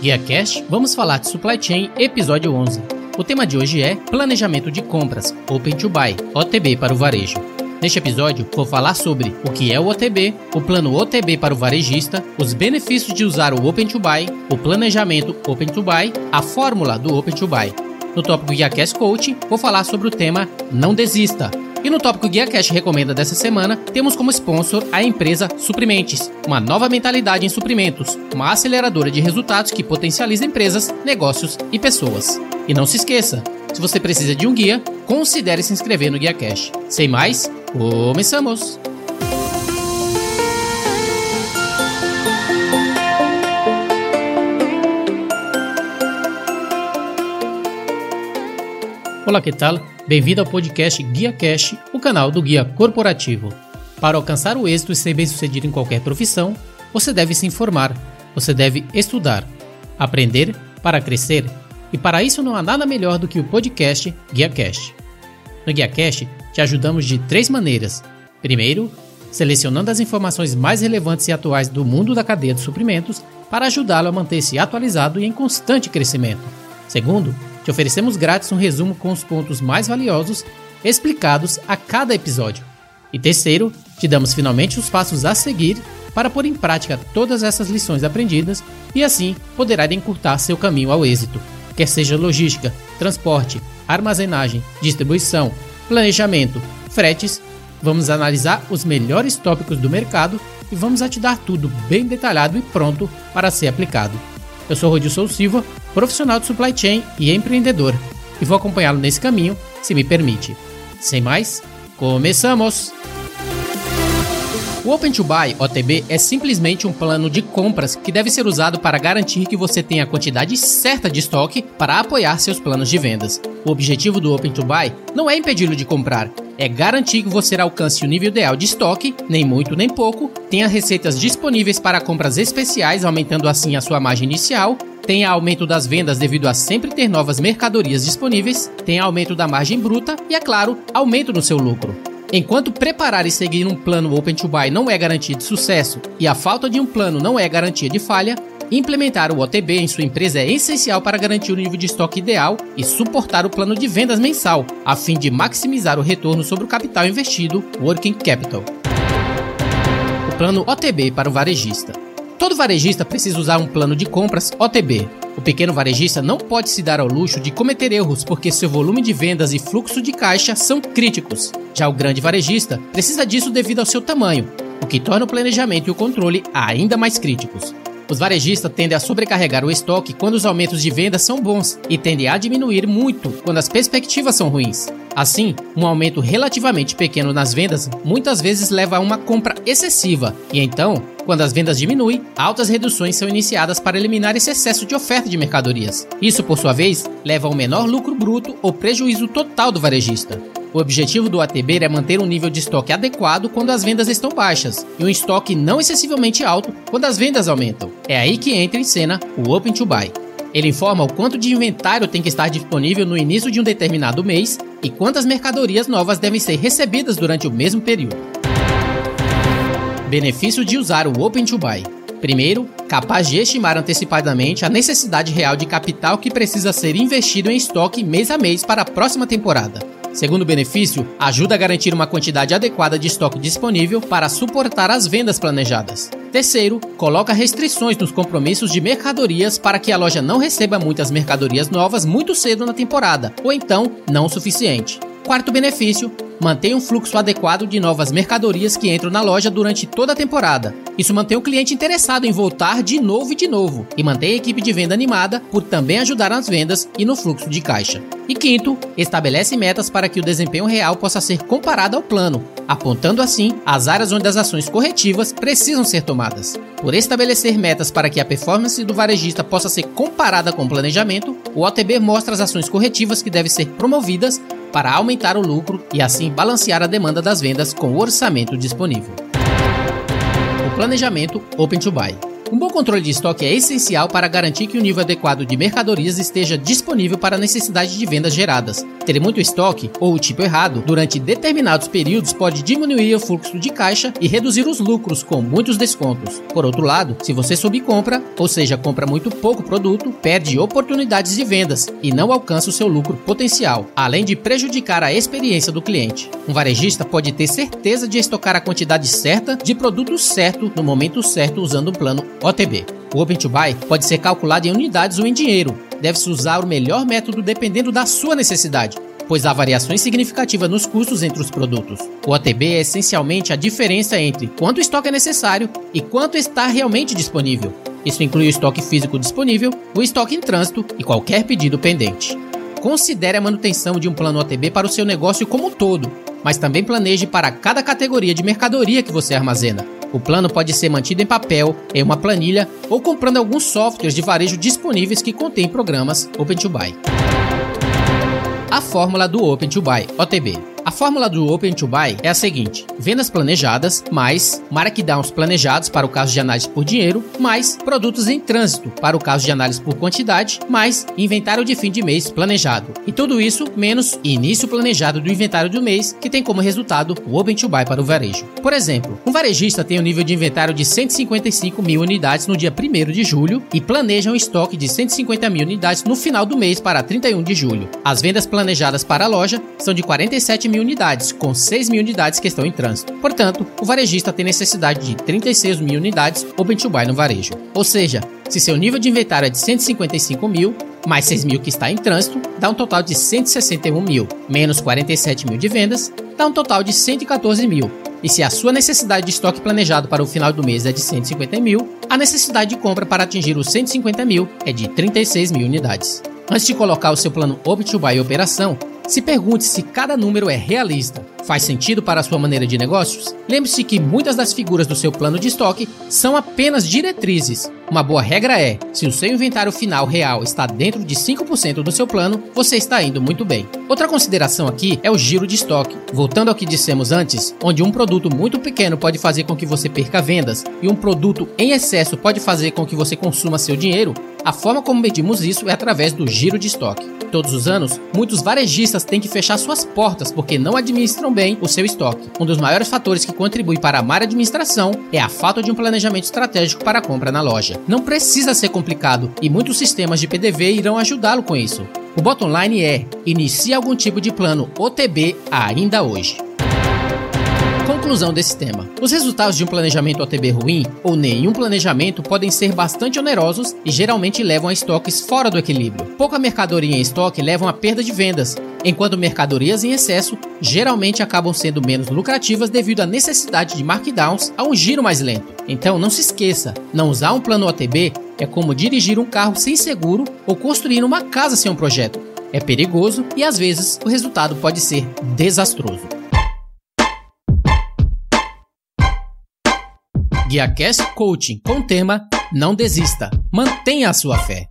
Guia Cash, vamos falar de Supply Chain, episódio 11. O tema de hoje é Planejamento de Compras, Open to Buy, OTB para o varejo. Neste episódio, vou falar sobre o que é o OTB, o plano OTB para o varejista, os benefícios de usar o Open to Buy, o planejamento Open to Buy, a fórmula do Open to Buy. No tópico Guia Cash Coaching, vou falar sobre o tema Não Desista, e no tópico Guia Cash Recomenda dessa semana, temos como sponsor a empresa Suprimentes, uma nova mentalidade em suprimentos, uma aceleradora de resultados que potencializa empresas, negócios e pessoas. E não se esqueça, se você precisa de um guia, considere se inscrever no Guia Cash. Sem mais, começamos! Olá, que tal? Bem-vindo ao podcast Guia Cash, o canal do guia corporativo. Para alcançar o êxito e ser bem-sucedido em qualquer profissão, você deve se informar, você deve estudar, aprender para crescer, e para isso não há nada melhor do que o podcast Guia Cash. No Guia Cash, te ajudamos de três maneiras. Primeiro, selecionando as informações mais relevantes e atuais do mundo da cadeia de suprimentos para ajudá-lo a manter-se atualizado e em constante crescimento. Segundo, te oferecemos grátis um resumo com os pontos mais valiosos explicados a cada episódio. E terceiro, te damos finalmente os passos a seguir para pôr em prática todas essas lições aprendidas e assim poderá encurtar seu caminho ao êxito, quer seja logística, transporte, armazenagem, distribuição, planejamento, fretes. Vamos analisar os melhores tópicos do mercado e vamos a te dar tudo bem detalhado e pronto para ser aplicado. Eu sou Rodilson Silva, profissional de supply chain e empreendedor, e vou acompanhá-lo nesse caminho, se me permite. Sem mais, começamos! O Open to Buy, OTB, é simplesmente um plano de compras que deve ser usado para garantir que você tenha a quantidade certa de estoque para apoiar seus planos de vendas. O objetivo do Open to Buy não é impedi-lo de comprar, é garantir que você alcance o nível ideal de estoque, nem muito nem pouco, tenha receitas disponíveis para compras especiais, aumentando assim a sua margem inicial, tenha aumento das vendas devido a sempre ter novas mercadorias disponíveis, tenha aumento da margem bruta e, é claro, aumento no seu lucro. Enquanto preparar e seguir um plano Open to Buy não é garantia de sucesso e a falta de um plano não é garantia de falha, Implementar o OTB em sua empresa é essencial para garantir o nível de estoque ideal e suportar o plano de vendas mensal, a fim de maximizar o retorno sobre o capital investido, Working Capital. O plano OTB para o varejista. Todo varejista precisa usar um plano de compras OTB. O pequeno varejista não pode se dar ao luxo de cometer erros porque seu volume de vendas e fluxo de caixa são críticos. Já o grande varejista precisa disso devido ao seu tamanho, o que torna o planejamento e o controle ainda mais críticos. Os varejistas tendem a sobrecarregar o estoque quando os aumentos de vendas são bons e tendem a diminuir muito quando as perspectivas são ruins. Assim, um aumento relativamente pequeno nas vendas muitas vezes leva a uma compra excessiva, e então, quando as vendas diminuem, altas reduções são iniciadas para eliminar esse excesso de oferta de mercadorias. Isso, por sua vez, leva ao menor lucro bruto ou prejuízo total do varejista. O objetivo do ATB é manter um nível de estoque adequado quando as vendas estão baixas e um estoque não excessivamente alto quando as vendas aumentam. É aí que entra em cena o Open to Buy. Ele informa o quanto de inventário tem que estar disponível no início de um determinado mês e quantas mercadorias novas devem ser recebidas durante o mesmo período. Benefício de usar o Open to Buy. Primeiro, capaz de estimar antecipadamente a necessidade real de capital que precisa ser investido em estoque mês a mês para a próxima temporada. Segundo benefício, ajuda a garantir uma quantidade adequada de estoque disponível para suportar as vendas planejadas. Terceiro, coloca restrições nos compromissos de mercadorias para que a loja não receba muitas mercadorias novas muito cedo na temporada, ou então não o suficiente. Quarto benefício, mantém um fluxo adequado de novas mercadorias que entram na loja durante toda a temporada. Isso mantém o cliente interessado em voltar de novo e de novo, e mantém a equipe de venda animada por também ajudar nas vendas e no fluxo de caixa. E quinto, estabelece metas para que o desempenho real possa ser comparado ao plano, apontando assim as áreas onde as ações corretivas precisam ser tomadas. Por estabelecer metas para que a performance do varejista possa ser comparada com o planejamento, o OTB mostra as ações corretivas que devem ser promovidas para aumentar o lucro e assim balancear a demanda das vendas com o orçamento disponível. O planejamento Open to Buy. Um bom controle de estoque é essencial para garantir que o nível adequado de mercadorias esteja disponível para a necessidade de vendas geradas. Ter muito estoque, ou o tipo errado, durante determinados períodos pode diminuir o fluxo de caixa e reduzir os lucros com muitos descontos. Por outro lado, se você subcompra, ou seja, compra muito pouco produto, perde oportunidades de vendas e não alcança o seu lucro potencial, além de prejudicar a experiência do cliente. Um varejista pode ter certeza de estocar a quantidade certa de produto certo no momento certo usando o plano OTB. O Open to Buy pode ser calculado em unidades ou em dinheiro. Deve-se usar o melhor método dependendo da sua necessidade, pois há variações significativas nos custos entre os produtos. O OTB é essencialmente a diferença entre quanto estoque é necessário e quanto está realmente disponível. Isso inclui o estoque físico disponível, o estoque em trânsito e qualquer pedido pendente. Considere a manutenção de um plano OTB para o seu negócio como um todo, mas também planeje para cada categoria de mercadoria que você armazena. O plano pode ser mantido em papel, em uma planilha ou comprando alguns softwares de varejo disponíveis que contêm programas Open to Buy. A fórmula do Open to Buy, OTB. Fórmula do Open to Buy é a seguinte: vendas planejadas mais markdowns planejados para o caso de análise por dinheiro, mais produtos em trânsito para o caso de análise por quantidade, mais inventário de fim de mês planejado. E tudo isso menos início planejado do inventário do mês, que tem como resultado o Open to Buy para o varejo. Por exemplo, um varejista tem um nível de inventário de 155 mil unidades no dia 1 de julho e planeja um estoque de 150 mil unidades no final do mês para 31 de julho. As vendas planejadas para a loja são de 47 mil unidades, com 6 mil unidades que estão em trânsito. Portanto, o varejista tem necessidade de 36 mil unidades open to buy no varejo. Ou seja, se seu nível de inventário é de 155 mil, mais 6 mil que está em trânsito, dá um total de 161 mil, menos 47 mil de vendas, dá um total de 114 mil. E se a sua necessidade de estoque planejado para o final do mês é de 150 mil, a necessidade de compra para atingir os 150 mil é de 36 mil unidades. Antes de colocar o seu plano Open to Buy em operação, se pergunte se cada número é realista, faz sentido para a sua maneira de negócios. Lembre-se que muitas das figuras do seu plano de estoque são apenas diretrizes. Uma boa regra é: se o seu inventário final real está dentro de 5% do seu plano, você está indo muito bem. Outra consideração aqui é o giro de estoque. Voltando ao que dissemos antes, onde um produto muito pequeno pode fazer com que você perca vendas e um produto em excesso pode fazer com que você consuma seu dinheiro, a forma como medimos isso é através do giro de estoque. Todos os anos, muitos varejistas têm que fechar suas portas porque não administram bem o seu estoque. Um dos maiores fatores que contribui para a má administração é a falta de um planejamento estratégico para a compra na loja. Não precisa ser complicado e muitos sistemas de PDV irão ajudá-lo com isso. O bottom line é: inicie algum tipo de plano OTB ainda hoje. Conclusão desse tema: os resultados de um planejamento OTB ruim ou nenhum planejamento podem ser bastante onerosos e geralmente levam a estoques fora do equilíbrio. Pouca mercadoria em estoque levam a perda de vendas, enquanto mercadorias em excesso geralmente acabam sendo menos lucrativas devido à necessidade de markdowns a um giro mais lento. Então não se esqueça, não usar um plano OTB é como dirigir um carro sem seguro ou construir uma casa sem um projeto. É perigoso e às vezes o resultado pode ser desastroso. GuiaCast Coaching com o tema Não desista, mantenha a sua fé.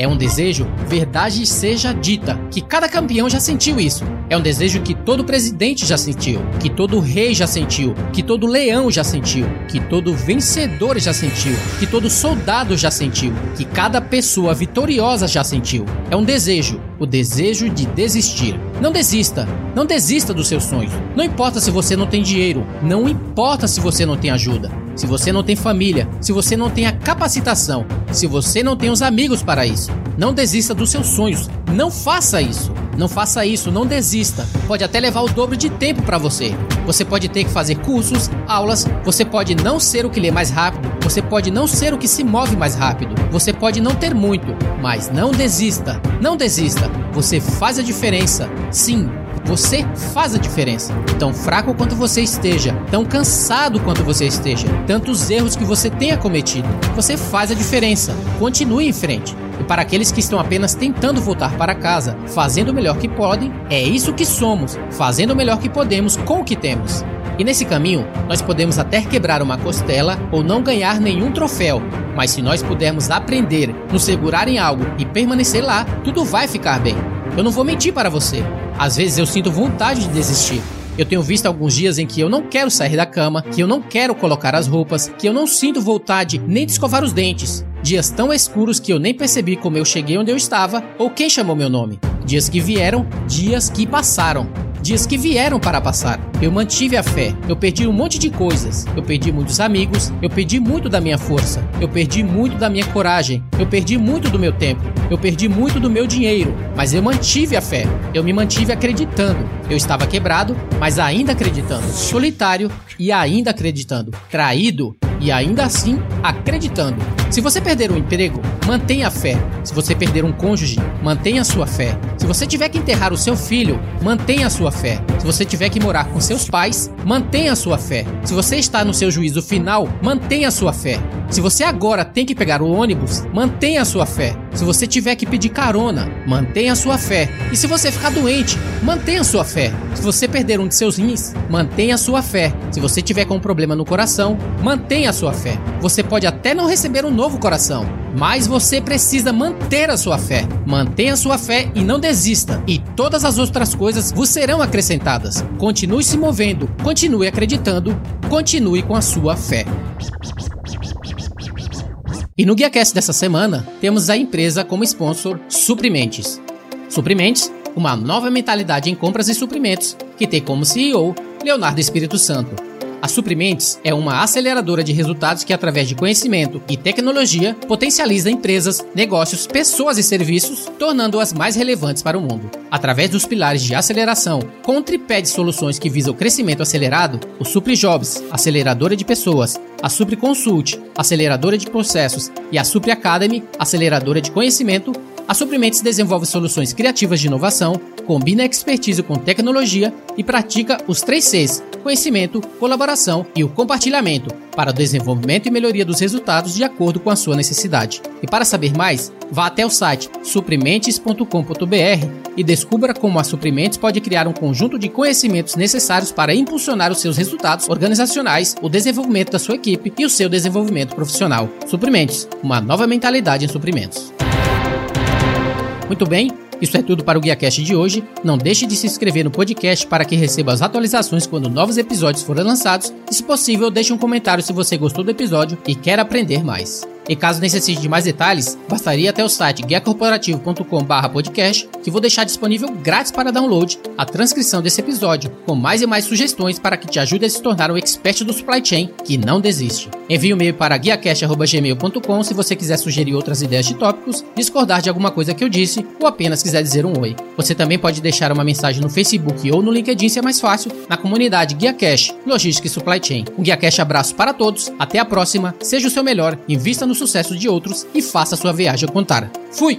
É um desejo, verdade seja dita, que cada campeão já sentiu isso. É um desejo que todo presidente já sentiu, que todo rei já sentiu, que todo leão já sentiu, que todo vencedor já sentiu, que todo soldado já sentiu, que cada pessoa vitoriosa já sentiu. É um desejo, o desejo de desistir. Não desista, não desista dos seus sonhos. Não importa se você não tem dinheiro, não importa se você não tem ajuda, se você não tem família, se você não tem a capacitação, se você não tem os amigos para isso. Não desista dos seus sonhos. Não faça isso. Não faça isso, não desista. Pode até levar o dobro de tempo para você. Você pode ter que fazer cursos, aulas, você pode não ser o que lê mais rápido, você pode não ser o que se move mais rápido, você pode não ter muito, mas não desista. Não desista. Você faz a diferença. Sim, você faz a diferença. Tão fraco quanto você esteja, tão cansado quanto você esteja, tantos erros que você tenha cometido, você faz a diferença. Continue em frente. E para aqueles que estão apenas tentando voltar para casa, fazendo o melhor que podem, é isso que somos, fazendo o melhor que podemos com o que temos. E nesse caminho, nós podemos até quebrar uma costela ou não ganhar nenhum troféu, mas se nós pudermos aprender, nos segurar em algo e permanecer lá, tudo vai ficar bem. Eu não vou mentir para você. Às vezes eu sinto vontade de desistir. Eu tenho visto alguns dias em que eu não quero sair da cama, que eu não quero colocar as roupas, que eu não sinto vontade nem de escovar os dentes. Dias tão escuros que eu nem percebi como eu cheguei onde eu estava ou quem chamou meu nome. Dias que vieram, dias que passaram dias que vieram para passar. Eu mantive a fé. Eu perdi um monte de coisas. Eu perdi muitos amigos. Eu perdi muito da minha força. Eu perdi muito da minha coragem. Eu perdi muito do meu tempo. Eu perdi muito do meu dinheiro. Mas eu mantive a fé. Eu me mantive acreditando. Eu estava quebrado, mas ainda acreditando. Solitário e ainda acreditando. Traído e ainda assim acreditando. Se você perder um emprego, mantenha a fé. Se você perder um cônjuge, mantenha a sua fé. Se você tiver que enterrar o seu filho, mantenha a sua fé. Se você tiver que morar com seus pais, mantenha a sua fé. Se você está no seu juízo final, mantenha a sua fé. Se você agora tem que pegar o ônibus, mantenha a sua fé. Se você tiver que pedir carona, mantenha a sua fé. E se você ficar doente, mantenha a sua fé. Se você perder um de seus rins, mantenha a sua fé. Se você tiver com um problema no coração, mantenha a sua fé. Você pode até não receber um novo coração, mas você precisa manter a sua fé. Mantenha a sua fé e não desista. E todas as outras coisas vos serão acrescentadas. Continue se movendo, continue acreditando, continue com a sua fé. E no GuiaCast dessa semana, temos a empresa como sponsor Suprimentes. Suprimentes, uma nova mentalidade em compras e suprimentos, que tem como CEO Leonardo Espírito Santo a Suprimentes é uma aceleradora de resultados que, através de conhecimento e tecnologia, potencializa empresas, negócios, pessoas e serviços, tornando-as mais relevantes para o mundo. Através dos pilares de aceleração, com um tripé de soluções que visa o crescimento acelerado, o SupriJobs, aceleradora de pessoas, a SupriConsult, aceleradora de processos, e a Supri Academy, aceleradora de conhecimento, a Suprimentes desenvolve soluções criativas de inovação, combina expertise com tecnologia e pratica os três Cs: conhecimento, colaboração e o compartilhamento para o desenvolvimento e melhoria dos resultados de acordo com a sua necessidade. E para saber mais, vá até o site suprimentes.com.br e descubra como a Suprimentes pode criar um conjunto de conhecimentos necessários para impulsionar os seus resultados organizacionais, o desenvolvimento da sua equipe e o seu desenvolvimento profissional. Suprimentes, uma nova mentalidade em suprimentos. Muito bem, isso é tudo para o GuiaCast de hoje. Não deixe de se inscrever no podcast para que receba as atualizações quando novos episódios forem lançados. E se possível, deixe um comentário se você gostou do episódio e quer aprender mais. E caso necessite de mais detalhes, bastaria até o site guiacorporativo.com/podcast, que vou deixar disponível grátis para download a transcrição desse episódio, com mais e mais sugestões para que te ajude a se tornar um expert do supply chain que não desiste. Envie um e-mail para guiacast.gmail.com se você quiser sugerir outras ideias de tópicos, discordar de alguma coisa que eu disse ou apenas quiser dizer um oi. Você também pode deixar uma mensagem no Facebook ou no LinkedIn se é mais fácil, na comunidade GuiaCash, Logística e Supply Chain. Um GuiaCash abraço para todos, até a próxima, seja o seu melhor, invista no sucesso de outros e faça sua viagem contar. Fui!